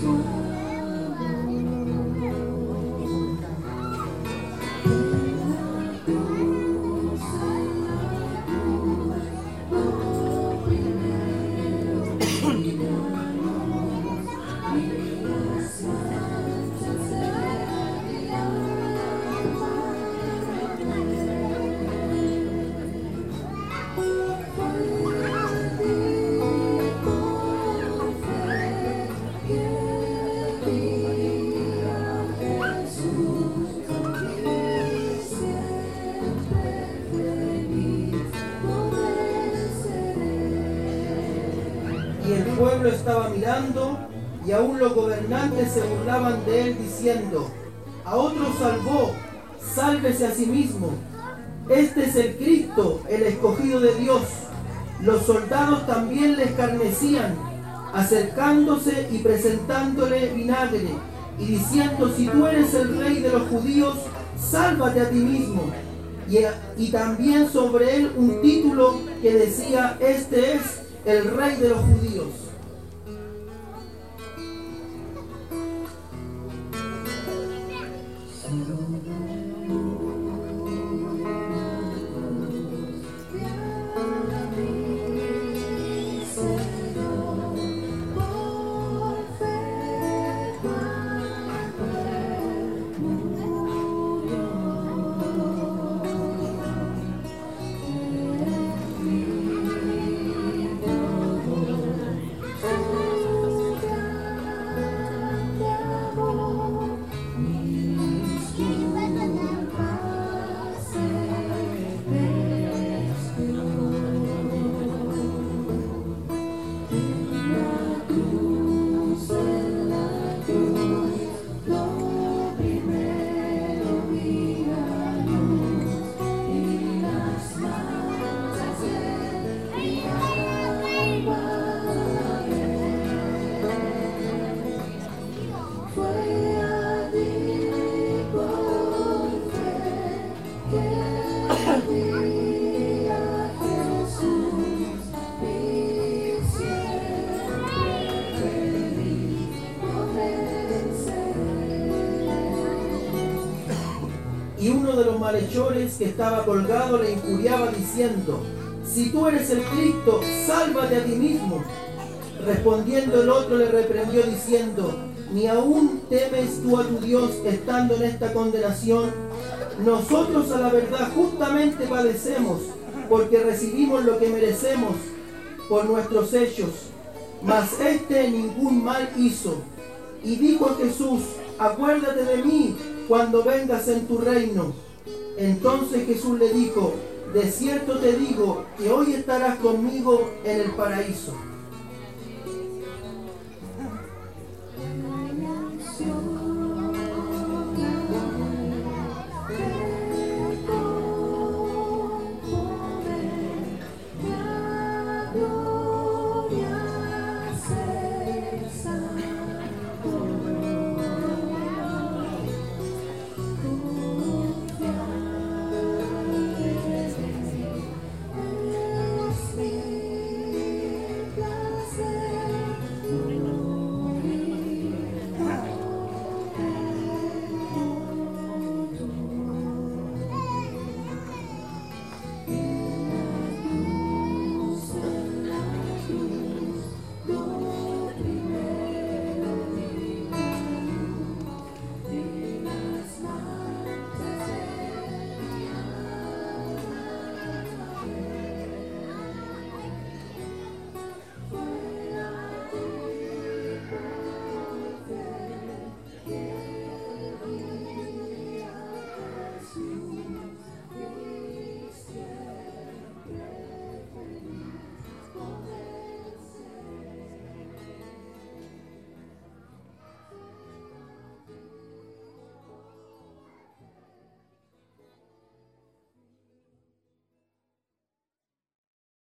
sua. Pueblo estaba mirando y aún los gobernantes se burlaban de él diciendo, a otro salvó, sálvese a sí mismo. Este es el Cristo, el escogido de Dios. Los soldados también le escarnecían, acercándose y presentándole vinagre y diciendo, si tú eres el rey de los judíos, sálvate a ti mismo. Y, y también sobre él un título que decía, este es el rey de los judíos. Y uno de los malhechores que estaba colgado le injuriaba diciendo, si tú eres el Cristo, sálvate a ti mismo. Respondiendo el otro le reprendió diciendo, ni aún temes tú a tu Dios estando en esta condenación. Nosotros a la verdad justamente padecemos, porque recibimos lo que merecemos por nuestros hechos. Mas este ningún mal hizo. Y dijo a Jesús, acuérdate de mí cuando vengas en tu reino. Entonces Jesús le dijo, de cierto te digo que hoy estarás conmigo en el paraíso.